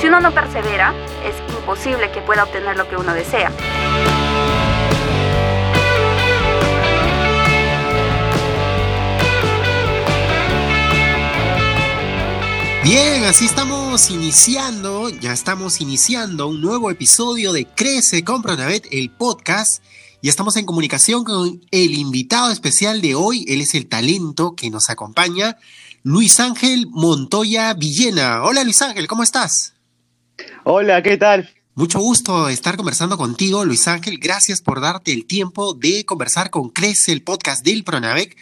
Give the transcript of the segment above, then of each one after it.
Si uno no persevera, es imposible que pueda obtener lo que uno desea. Bien, así estamos iniciando, ya estamos iniciando un nuevo episodio de Crece con Pronavet, el podcast. Y estamos en comunicación con el invitado especial de hoy. Él es el talento que nos acompaña, Luis Ángel Montoya Villena. Hola Luis Ángel, ¿cómo estás? Hola, ¿qué tal? Mucho gusto estar conversando contigo, Luis Ángel. Gracias por darte el tiempo de conversar con Crece, el podcast del Pronavec.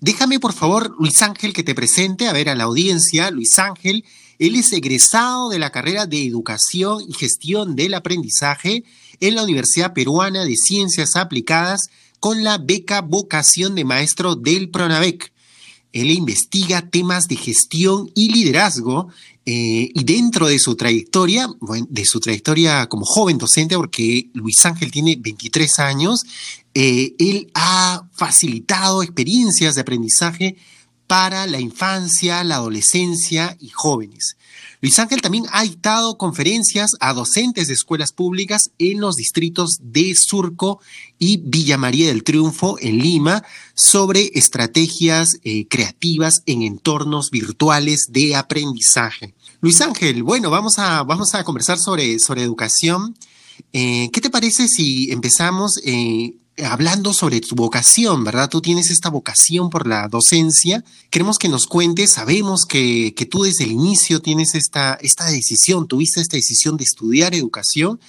Déjame, por favor, Luis Ángel, que te presente a ver a la audiencia. Luis Ángel, él es egresado de la carrera de Educación y Gestión del Aprendizaje en la Universidad Peruana de Ciencias Aplicadas con la beca Vocación de Maestro del Pronavec. Él investiga temas de gestión y liderazgo eh, y dentro de su trayectoria, de su trayectoria como joven docente, porque Luis Ángel tiene 23 años, eh, él ha facilitado experiencias de aprendizaje para la infancia, la adolescencia y jóvenes. Luis Ángel también ha dictado conferencias a docentes de escuelas públicas en los distritos de Surco y Villa María del Triunfo en Lima sobre estrategias eh, creativas en entornos virtuales de aprendizaje. Luis Ángel, bueno, vamos a, vamos a conversar sobre, sobre educación. Eh, ¿Qué te parece si empezamos eh, hablando sobre tu vocación, ¿verdad? Tú tienes esta vocación por la docencia. Queremos que nos cuentes, sabemos que, tú desde el inicio tienes esta, esta decisión, tuviste esta decisión de estudiar educación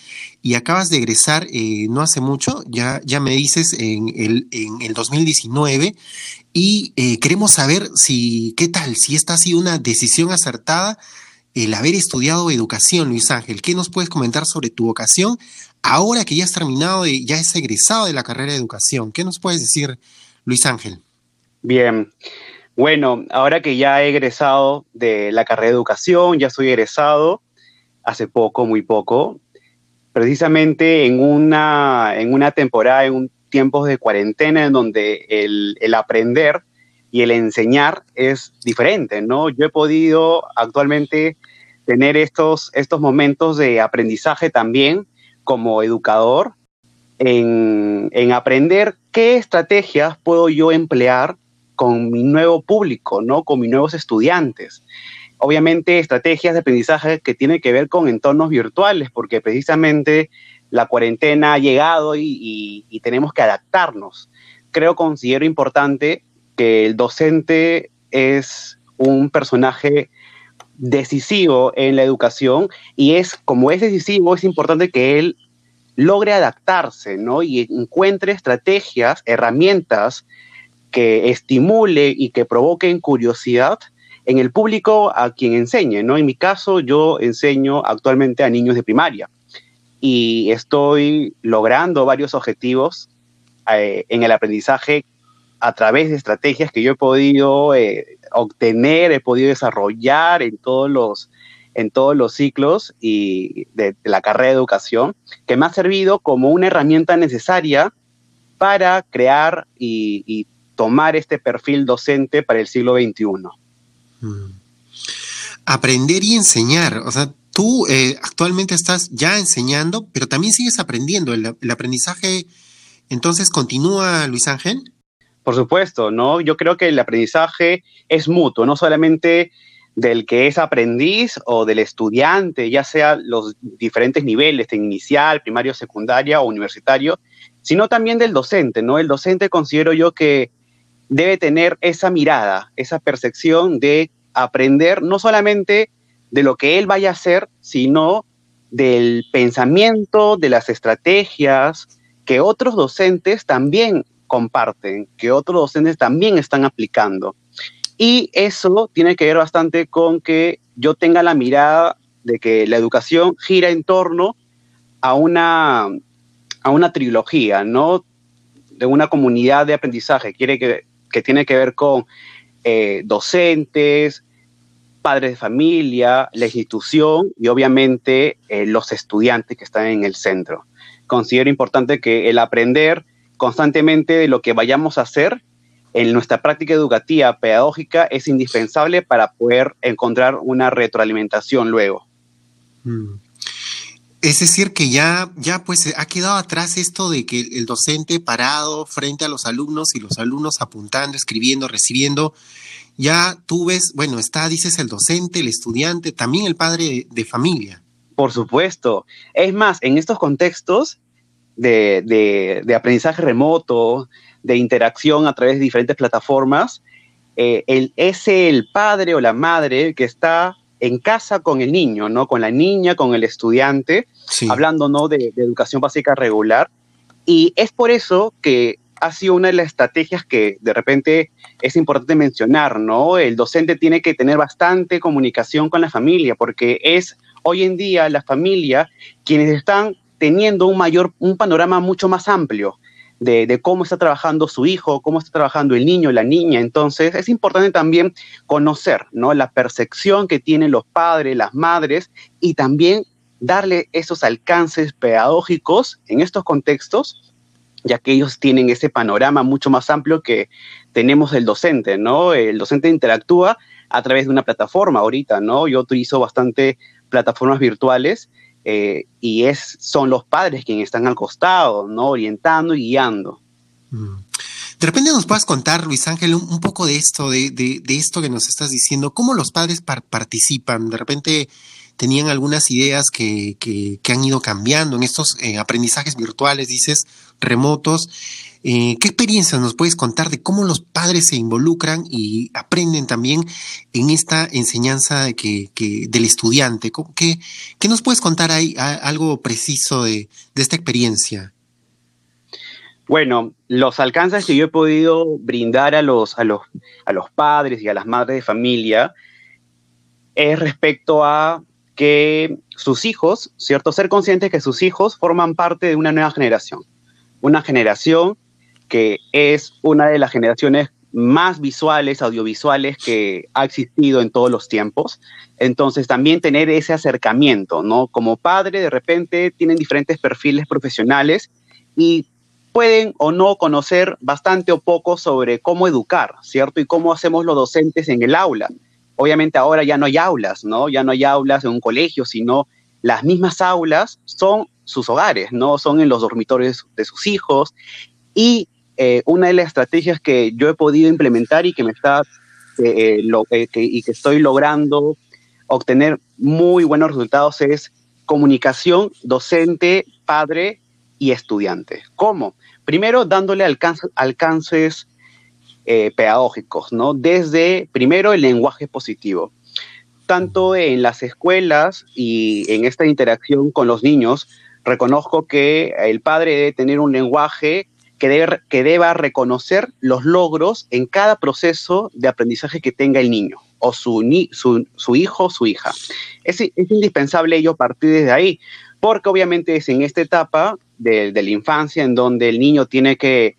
y acabas de egresar eh, no hace mucho, ya, ya me dices en el, en el 2019 y eh, queremos saber si, ¿qué tal? Si esta ha sido una decisión acertada el haber estudiado educación, Luis Ángel. ¿Qué nos puedes comentar sobre tu vocación ahora que ya has terminado, y ya has egresado de la carrera de educación? ¿Qué nos puedes decir, Luis Ángel? Bien. Bueno, ahora que ya he egresado de la carrera de educación, ya soy egresado hace poco, muy poco, precisamente en una, en una temporada, en un tiempos de cuarentena en donde el, el aprender y el enseñar es diferente, ¿no? Yo he podido actualmente tener estos, estos momentos de aprendizaje también como educador en, aprender qué estrategias puedo yo emplear con mi nuevo público, ¿no? Con mis nuevos estudiantes. Obviamente estrategias de aprendizaje que tienen que ver con entornos virtuales, porque precisamente la cuarentena ha llegado y, y tenemos que adaptarnos. Creo, considero importante que el docente es un personaje decisivo en la educación y es como es decisivo, es importante que él logre adaptarse, ¿no? Y encuentre estrategias, herramientas que estimule y que provoquen curiosidad en el público a quien enseñe, ¿no? En mi caso, yo enseño actualmente a niños de primaria y estoy logrando varios objetivos eh, en el aprendizaje a través de estrategias que yo he podido eh, obtener, he podido desarrollar en todos los, en todos los ciclos y de, la carrera de educación, que me ha servido como una herramienta necesaria para crear y, tomar este perfil docente para el siglo XXI. Mm. Aprender y enseñar, o sea, tú eh, actualmente estás ya enseñando, pero también sigues aprendiendo. El, el aprendizaje, entonces, continúa, Luis Ángel. Por supuesto, ¿no? Yo creo que el aprendizaje es mutuo, no solamente del que es aprendiz o del estudiante, ya sea los diferentes niveles, de inicial, primario, secundaria o universitario, sino también del docente, ¿no? El docente considero yo que debe tener esa mirada, esa percepción de aprender no solamente de lo que él vaya a hacer, sino del pensamiento, de las estrategias que otros docentes también comparten, que otros docentes también están aplicando. Y eso tiene que ver bastante con que yo tenga la mirada de que la educación gira en torno a una, a una trilogía, ¿no? De una comunidad de aprendizaje que tiene que ver con eh, docentes, padres de familia, la institución y obviamente eh, los estudiantes que están en el centro. Considero importante que el aprender constantemente de lo que vayamos a hacer en nuestra práctica educativa pedagógica es indispensable para poder encontrar una retroalimentación luego. Mm. Es decir, que ya, ya pues ha quedado atrás esto de que el docente parado frente a los alumnos y los alumnos apuntando, escribiendo, recibiendo, ya tú ves, bueno, está, dices, el docente, el estudiante, también el padre de, familia. Por supuesto. Es más, en estos contextos de, de, aprendizaje remoto, de interacción a través de diferentes plataformas, eh, el, es el padre o la madre que está en casa con el niño, ¿no? Con la niña, con el estudiante, hablando, ¿no? De, educación básica regular. Y es por eso que ha sido una de las estrategias que de repente es importante mencionar, ¿no? El docente tiene que tener bastante comunicación con la familia, porque es hoy en día la familia quienes están teniendo un mayor, un panorama mucho más amplio de, cómo está trabajando su hijo, cómo está trabajando el niño, la niña. Entonces, es importante también conocer ¿no? la percepción que tienen los padres, las madres y también darle esos alcances pedagógicos en estos contextos, ya que ellos tienen ese panorama mucho más amplio que tenemos el docente, ¿no? El docente interactúa a través de una plataforma ahorita, ¿no? Yo utilizo bastante plataformas virtuales eh, y es, son los padres quienes están al costado, ¿no? Orientando y guiando. Mm. De repente nos puedes contar, Luis Ángel, un, poco de esto, de, de, esto que nos estás diciendo, cómo los padres participan. De repente tenían algunas ideas que, que, han ido cambiando en estos eh, aprendizajes virtuales, dices, remotos. Eh, ¿Qué experiencias nos puedes contar de cómo los padres se involucran y aprenden también en esta enseñanza de que, del estudiante? ¿Qué, ¿Qué, nos puedes contar ahí, algo preciso de, esta experiencia? Bueno, los alcances que yo he podido brindar a los, a los, a los padres y a las madres de familia es respecto a que sus hijos, ¿cierto? Ser conscientes que sus hijos forman parte de una nueva generación. Una generación que es una de las generaciones más visuales, audiovisuales que ha existido en todos los tiempos. Entonces, también tener ese acercamiento, ¿no? Como padre, de repente tienen diferentes perfiles profesionales y pueden o no conocer bastante o poco sobre cómo educar, ¿cierto? Y cómo hacemos los docentes en el aula. Obviamente ahora ya no hay aulas, ¿no? Ya no hay aulas en un colegio, sino las mismas aulas son sus hogares, ¿no? Son en los dormitorios de sus hijos y eh, una de las estrategias que yo he podido implementar y que me está eh, eh, y que estoy logrando obtener muy buenos resultados es comunicación docente, padre y estudiante. ¿Cómo? Primero dándole alcances pedagógicos, ¿no? Desde primero el lenguaje positivo. Tanto en las escuelas y en esta interacción con los niños, reconozco que el padre debe tener un lenguaje que, deba reconocer los logros en cada proceso de aprendizaje que tenga el niño o su, su, hijo o su hija. Es, indispensable ello partir desde ahí, porque obviamente es en esta etapa de la infancia en donde el niño tiene que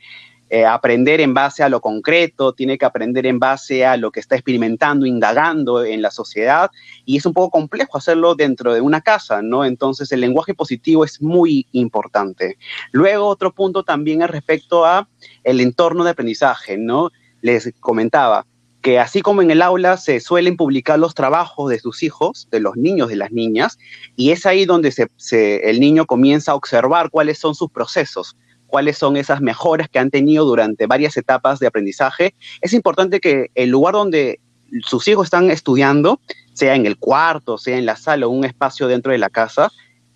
eh, aprender en base a lo concreto, tiene que aprender en base a lo que está experimentando, indagando en la sociedad, y es un poco complejo hacerlo dentro de una casa, ¿no? Entonces el lenguaje positivo es muy importante. Luego otro punto también es respecto a el entorno de aprendizaje, ¿no? Les comentaba que así como en el aula se suelen publicar los trabajos de sus hijos, de los niños, de las niñas, y es ahí donde el niño comienza a observar cuáles son sus procesos, cuáles son esas mejoras que han tenido durante varias etapas de aprendizaje. Es importante que el lugar donde sus hijos están estudiando, sea en el cuarto, sea en la sala o un espacio dentro de la casa,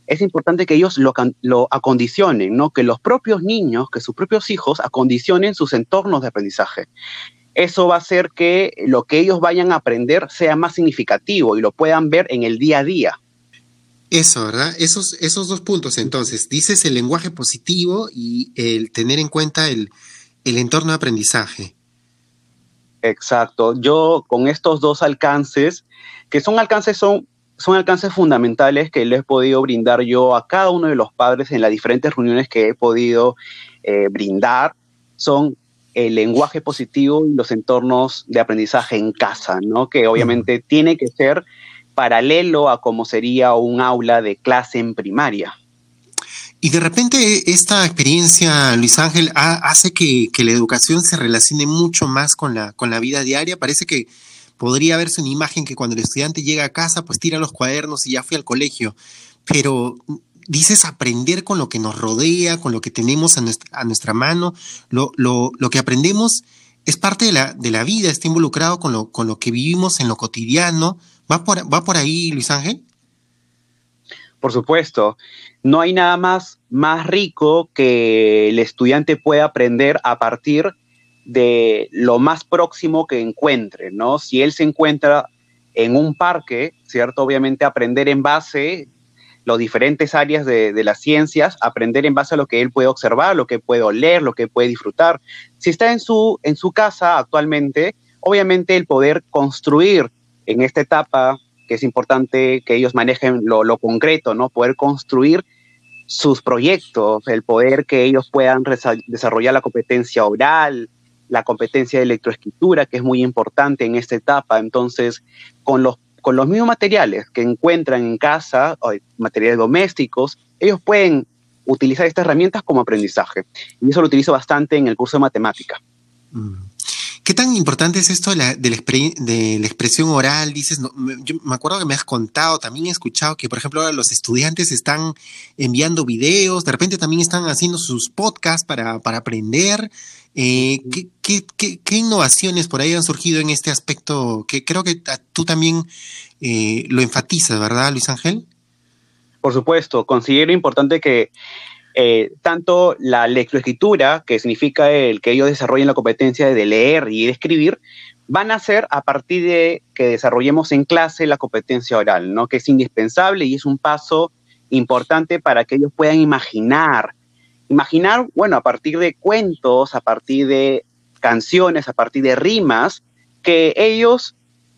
es importante que ellos lo, acondicionen, ¿no? Que los propios niños, que sus propios hijos acondicionen sus entornos de aprendizaje. Eso va a hacer que lo que ellos vayan a aprender sea más significativo y lo puedan ver en el día a día. Eso, ¿verdad? Esos, esos dos puntos, entonces, dices el lenguaje positivo y el tener en cuenta el, entorno de aprendizaje. Exacto. Yo con estos dos alcances, que son alcances, son son alcances fundamentales que les he podido brindar yo a cada uno de los padres en las diferentes reuniones que he podido eh, brindar. Son el lenguaje positivo y los entornos de aprendizaje en casa, ¿no? Que obviamente tiene que ser paralelo a como sería un aula de clase en primaria. Y de repente esta experiencia, Luis Ángel, hace que, la educación se relacione mucho más con la, con la vida diaria. Parece que podría verse una imagen que cuando el estudiante llega a casa, pues tira los cuadernos y ya fui al colegio. Pero dices aprender con lo que nos rodea, con lo que tenemos a nuestra, mano. Lo, que aprendemos es parte de la, de la vida, está involucrado con lo, con lo que vivimos en lo cotidiano. ¿Va por, ¿Va por ahí, Luis Ángel? Por supuesto, no hay nada más, más rico que el estudiante pueda aprender a partir de lo más próximo que encuentre, ¿no? Si él se encuentra en un parque, ¿cierto? Obviamente aprender en base las diferentes áreas de, de, las ciencias, aprender en base a lo que él puede observar, lo que puede oler, lo que puede disfrutar. Si está en su, en su casa actualmente, obviamente el poder construir en esta etapa que es importante que ellos manejen lo, concreto, ¿no? Poder construir sus proyectos, el poder que ellos puedan desarrollar la competencia oral, la competencia de electroescritura, que es muy importante en esta etapa. Entonces, con los, con los mismos materiales que encuentran en casa, materiales domésticos, ellos pueden utilizar estas herramientas como aprendizaje. Y eso lo utilizo bastante en el curso de matemática. Mm. ¿Qué tan importante es esto de la, de la, expresión oral? Dices, yo me acuerdo que me has contado, también he escuchado que, por ejemplo, ahora los estudiantes están enviando videos, de repente también están haciendo sus podcasts para, para aprender. Eh, ¿qué, qué, innovaciones por ahí han surgido en este aspecto? Que creo que tú también eh, lo enfatizas, ¿verdad, Luis Ángel? Por supuesto, considero importante que eh, tanto la lectoescritura, que significa el que ellos desarrollen la competencia de leer y de escribir, van a ser a partir de que desarrollemos en clase la competencia oral, ¿no? que es indispensable y es un paso importante para que ellos puedan imaginar. Imaginar, bueno, a partir de cuentos, a partir de canciones, a partir de rimas, que ellos,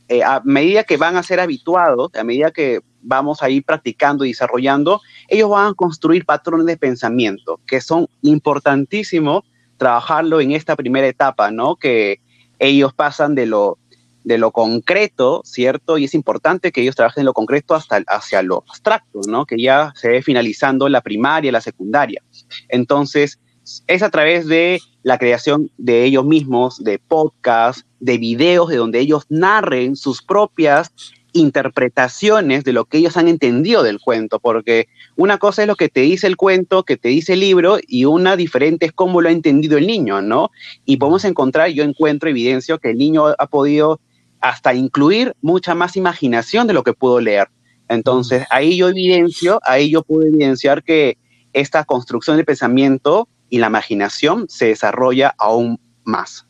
eh, a medida que van a ser habituados, a medida que vamos a ir practicando y desarrollando, ellos van a construir patrones de pensamiento que son importantísimos trabajarlo en esta primera etapa, ¿no? Que ellos pasan de lo, de lo concreto, ¿cierto? Y es importante que ellos trabajen lo concreto hasta hacia lo abstracto, ¿no? Que ya se ve finalizando la primaria, la secundaria. Entonces, es a través de la creación de ellos mismos, de podcasts, de videos de donde ellos narren sus propias interpretaciones de lo que ellos han entendido del cuento, porque una cosa es lo que te dice el cuento, que te dice el libro, y una diferente es cómo lo ha entendido el niño, ¿no? Y podemos encontrar, yo encuentro evidencia que el niño ha podido hasta incluir mucha más imaginación de lo que pudo leer. Entonces, ahí yo evidencio, ahí yo puedo evidenciar que esta construcción de pensamiento y la imaginación se desarrolla aún más.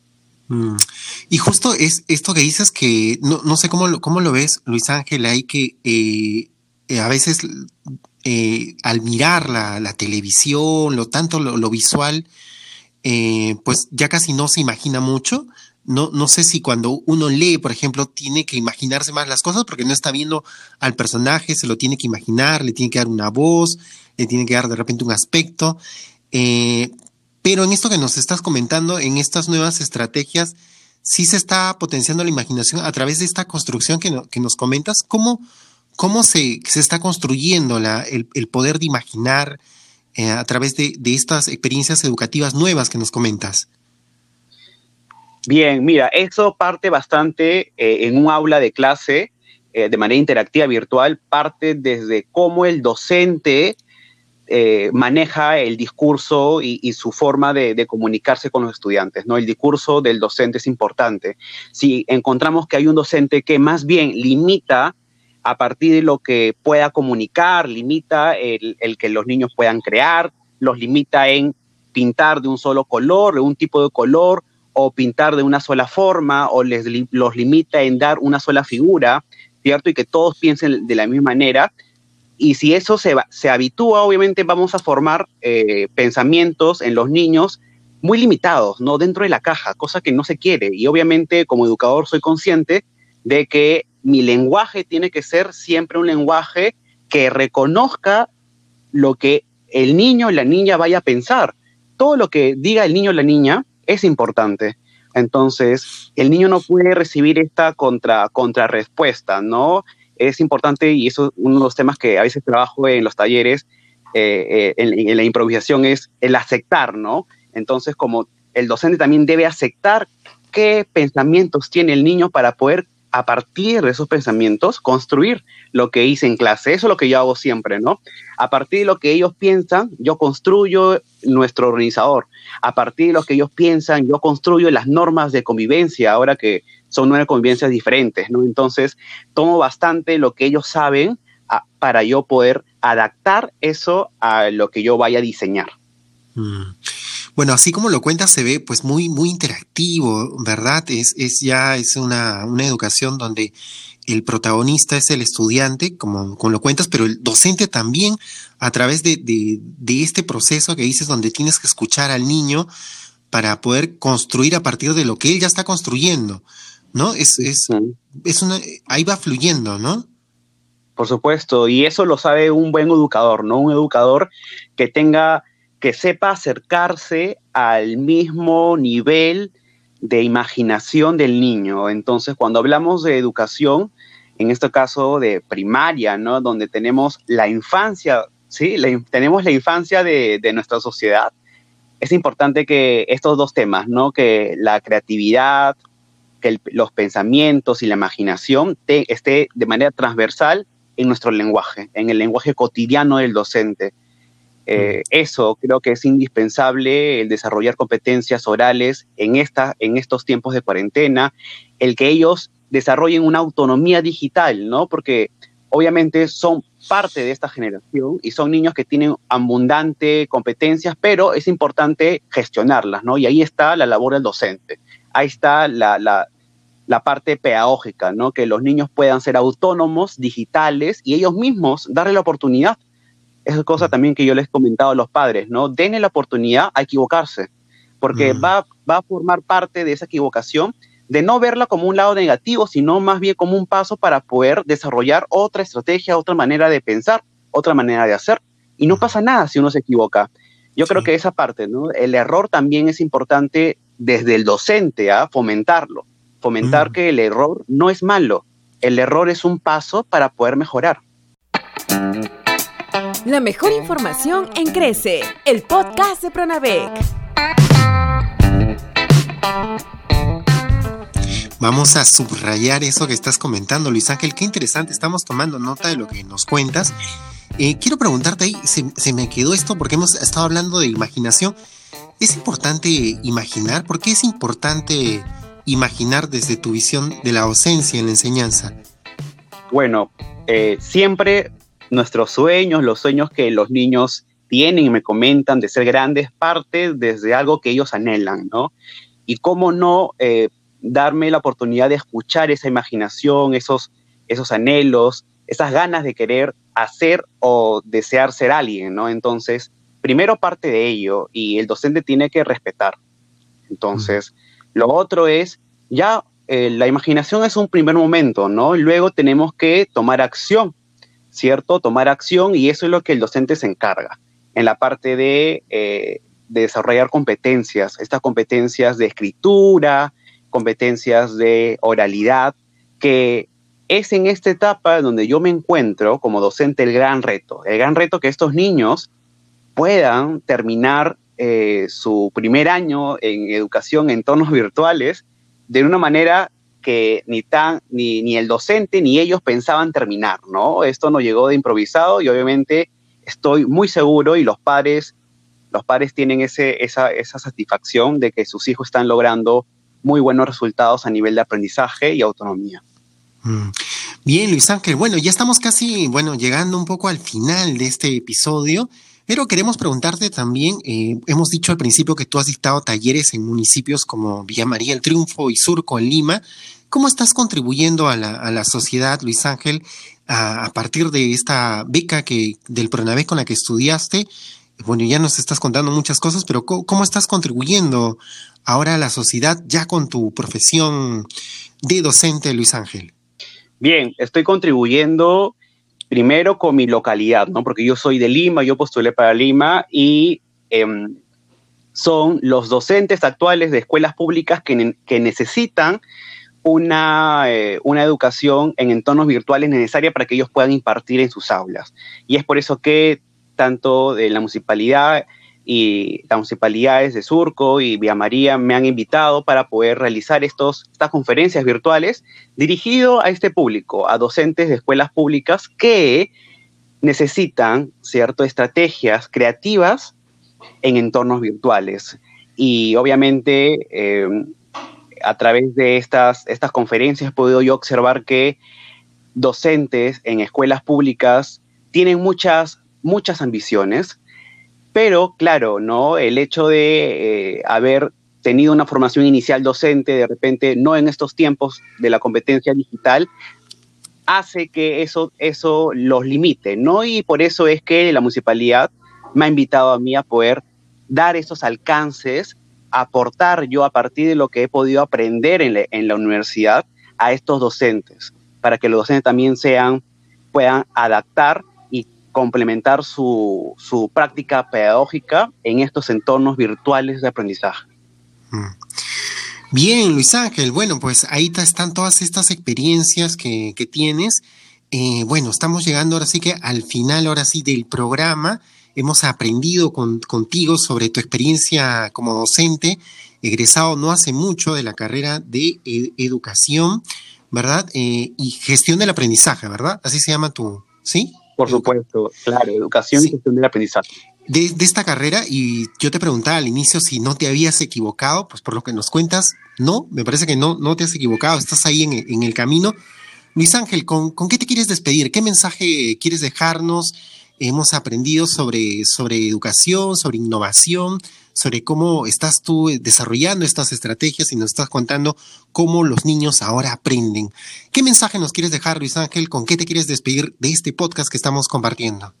Mm. Y justo es esto que dices que no, no sé cómo lo, cómo lo ves, Luis Ángel, hay que eh, eh, a veces eh, al mirar la, televisión, lo tanto lo, visual, pues ya casi no se imagina mucho. No, no sé si cuando uno lee, por ejemplo, tiene que imaginarse más las cosas porque no está viendo al personaje, se lo tiene que imaginar, le tiene que dar una voz, le tiene que dar de repente un aspecto. Pero en esto que nos estás comentando, en estas nuevas estrategias, sí se está potenciando la imaginación a través de esta construcción que, nos comentas. ¿Cómo, cómo se, se, está construyendo el, poder de imaginar eh, a través de, estas experiencias educativas nuevas que nos comentas? Bien, mira, eso parte bastante eh, en un aula de clase eh, de manera interactiva virtual, parte desde cómo el docente eh, maneja el discurso y, su forma de, comunicarse con los estudiantes. ¿no? El discurso del docente es importante. Si encontramos que hay un docente que más bien limita a partir de lo que pueda comunicar, limita el, que los niños puedan crear, los limita en pintar de un solo color, de un tipo de color, o pintar de una sola forma, o les, los limita en dar una sola figura, ¿cierto? Y que todos piensen de la misma manera, y si eso se, se habitúa, obviamente vamos a formar eh, pensamientos en los niños muy limitados, ¿no? Dentro de la caja, cosa que no se quiere. Y obviamente como educador soy consciente de que mi lenguaje tiene que ser siempre un lenguaje que reconozca lo que el niño o la niña vaya a pensar. Todo lo que diga el niño o la niña es importante. Entonces, el niño no puede recibir esta contra, contrarrespuesta, ¿no? Es importante, y eso es uno de los temas que a veces trabajo en los talleres, eh, eh, en, la improvisación, es el aceptar, ¿no? Entonces, como el docente también debe aceptar qué pensamientos tiene el niño para poder a partir de esos pensamientos, construir lo que hice en clase. Eso es lo que yo hago siempre, ¿no? A partir de lo que ellos piensan, yo construyo nuestro organizador. A partir de lo que ellos piensan, yo construyo las normas de convivencia, ahora que son nueve convivencias diferentes, ¿no? Entonces, tomo bastante lo que ellos saben para yo poder adaptar eso a lo que yo vaya a diseñar. Mm. Bueno, así como lo cuentas, se ve pues muy, muy interactivo, ¿verdad? Es, es ya es una, una educación donde el protagonista es el estudiante, como, como, lo cuentas, pero el docente también, a través de, de, este proceso que dices, donde tienes que escuchar al niño para poder construir a partir de lo que él ya está construyendo, ¿no? Es, es, es una, ahí va fluyendo, ¿no? Por supuesto, y eso lo sabe un buen educador, ¿no? Un educador que tenga que sepa acercarse al mismo nivel de imaginación del niño. Entonces, cuando hablamos de educación, en este caso de primaria, ¿no? Donde tenemos la infancia, ¿sí? tenemos la infancia de, nuestra sociedad. Es importante que estos dos temas, ¿no? Que la creatividad, que los pensamientos y la imaginación esté de manera transversal en nuestro lenguaje, en el lenguaje cotidiano del docente. Eh, eso creo que es indispensable, el desarrollar competencias orales en, esta, en estos tiempos de cuarentena, el que ellos desarrollen una autonomía digital, ¿no? Porque obviamente son parte de esta generación y son niños que tienen abundante competencias, pero es importante gestionarlas, ¿no? Y ahí está la labor del docente, ahí está la, la, la parte pedagógica, ¿no? Que los niños puedan ser autónomos, digitales y ellos mismos darle la oportunidad es cosa también que yo les he comentado a los padres, ¿no? Denle la oportunidad a equivocarse, porque mm. va, va a formar parte de esa equivocación de no verla como un lado negativo, sino más bien como un paso para poder desarrollar otra estrategia, otra manera de pensar, otra manera de hacer. Y no pasa nada si uno se equivoca. Yo creo que esa parte, ¿no? El error también es importante desde el docente a fomentarlo, fomentar mm. que el error no es malo, el error es un paso para poder mejorar. La mejor información en Crece, el podcast de Pronavec. Vamos a subrayar eso que estás comentando, Luis Ángel. Qué interesante, estamos tomando nota de lo que nos cuentas. Eh, quiero preguntarte ahí, se, me quedó esto porque hemos estado hablando de imaginación. ¿Es importante imaginar? ¿Por qué es importante imaginar desde tu visión de la ausencia en la enseñanza? Bueno, eh, siempre nuestros sueños, los sueños que los niños tienen y me comentan de ser grandes, parte desde algo que ellos anhelan, ¿no? Y cómo no eh, darme la oportunidad de escuchar esa imaginación, esos, esos anhelos, esas ganas de querer hacer o desear ser alguien, ¿no? Entonces, primero parte de ello y el docente tiene que respetar. Entonces, lo otro es, ya eh, la imaginación es un primer momento, ¿no? Luego tenemos que tomar acción ¿cierto? Tomar acción y eso es lo que el docente se encarga en la parte de, eh, desarrollar competencias, estas competencias de escritura, competencias de oralidad, que es en esta etapa donde yo me encuentro como docente el gran reto, el gran reto que estos niños puedan terminar eh, su primer año en educación en entornos virtuales de una manera que ni, tan, ni, ni el docente ni ellos pensaban terminar, ¿no? Esto no llegó de improvisado y obviamente estoy muy seguro y los padres, los padres tienen ese, esa, esa satisfacción de que sus hijos están logrando muy buenos resultados a nivel de aprendizaje y autonomía. Mm. Bien, Luis Ángel. Bueno, ya estamos casi, bueno, llegando un poco al final de este episodio, pero queremos preguntarte también, eh, hemos dicho al principio que tú has dictado talleres en municipios como Villa María el Triunfo y Surco en Lima. ¿Cómo estás contribuyendo a la, sociedad, Luis Ángel, a, partir de esta beca que, del Pronavec con la que estudiaste? bueno, ya nos estás contando muchas cosas, pero ¿cómo, estás contribuyendo ahora a la sociedad ya con tu profesión de docente, Luis Ángel? Bien, estoy contribuyendo primero con mi localidad, ¿no? Porque yo soy de Lima, yo postulé para Lima y em, son los docentes actuales de escuelas públicas que, que necesitan una, eh, una, educación en entornos virtuales necesaria para que ellos puedan impartir en sus aulas. Y es por eso que tanto de la municipalidad y las municipalidades de Surco y Vía María me han invitado para poder realizar estos, estas conferencias virtuales dirigido a este público, a docentes de escuelas públicas que necesitan, ¿cierto?, estrategias creativas en entornos virtuales. Y obviamente eh, a través de estas, estas conferencias he podido yo observar que docentes en escuelas públicas tienen muchas, muchas ambiciones, pero claro, ¿no? El hecho de eh, haber tenido una formación inicial docente, de repente, no en estos tiempos de la competencia digital, hace que eso, eso los limite, ¿no? Y por eso es que la municipalidad me ha invitado a mí a poder dar esos alcances aportar yo a partir de lo que he podido aprender en, la universidad a estos docentes, para que los docentes también sean, puedan adaptar complementar su, práctica pedagógica en estos entornos virtuales de aprendizaje. Mm. Bien, Luis Ángel, bueno, pues ahí están todas estas experiencias que, tienes. Eh, bueno, estamos llegando ahora sí que al final, ahora sí, del programa hemos aprendido contigo sobre tu experiencia como docente, egresado no hace mucho de la carrera de educación, ¿verdad? Eh, y gestión del aprendizaje, ¿verdad? Así se llama tu, ¿sí? Por supuesto, claro, educación y gestión del aprendizaje. De, esta carrera, y yo te preguntaba al inicio si no te habías equivocado, pues por lo que nos cuentas, no, me parece que no, no te has equivocado, estás ahí en, en el camino. Luis Ángel, ¿con, ¿con qué te quieres despedir? ¿Qué mensaje quieres dejarnos? hemos aprendido sobre, sobre educación, sobre innovación, sobre cómo estás tú desarrollando estas estrategias y nos estás contando cómo los niños ahora aprenden. ¿Qué mensaje nos quieres dejar, Luis Ángel? ¿Con qué te quieres despedir de este podcast que estamos compartiendo?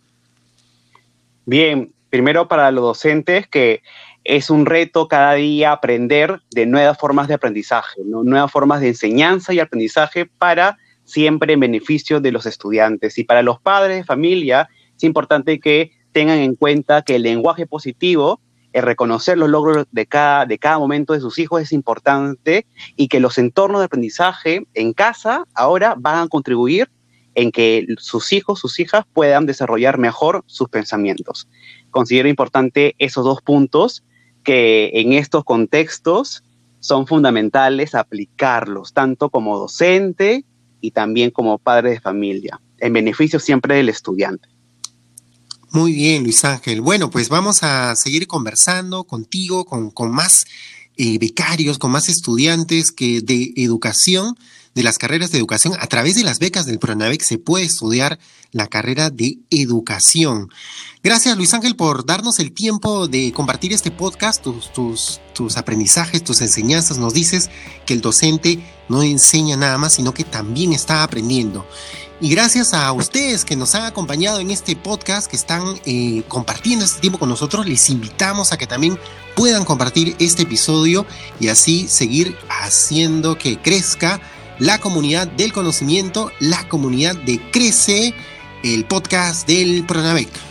Bien, primero para los docentes que es un reto cada día aprender de nuevas formas de aprendizaje, nuevas formas de enseñanza y aprendizaje para siempre en beneficio de los estudiantes. Y para los padres de familia, es importante que tengan en cuenta que el lenguaje positivo, el reconocer los logros de cada, de cada momento de sus hijos es importante y que los entornos de aprendizaje en casa ahora van a contribuir en que sus hijos, sus hijas puedan desarrollar mejor sus pensamientos. Considero importante esos dos puntos que en estos contextos son fundamentales aplicarlos, tanto como docente y también como padre de familia, en beneficio siempre del estudiante. Muy bien, Luis Ángel. Bueno, pues vamos a seguir conversando contigo, con, con más eh, becarios, con más estudiantes que de educación, de las carreras de educación. A través de las becas del PRONAVEC se puede estudiar la carrera de educación. Gracias, Luis Ángel, por darnos el tiempo de compartir este podcast, tus, tus, tus aprendizajes, tus enseñanzas. Nos dices que el docente no enseña nada más, sino que también está aprendiendo. Y gracias a ustedes que nos han acompañado en este podcast, que están eh, compartiendo este tiempo con nosotros, les invitamos a que también puedan compartir este episodio y así seguir haciendo que crezca la comunidad del conocimiento, la comunidad de Crece, el podcast del Pronavec.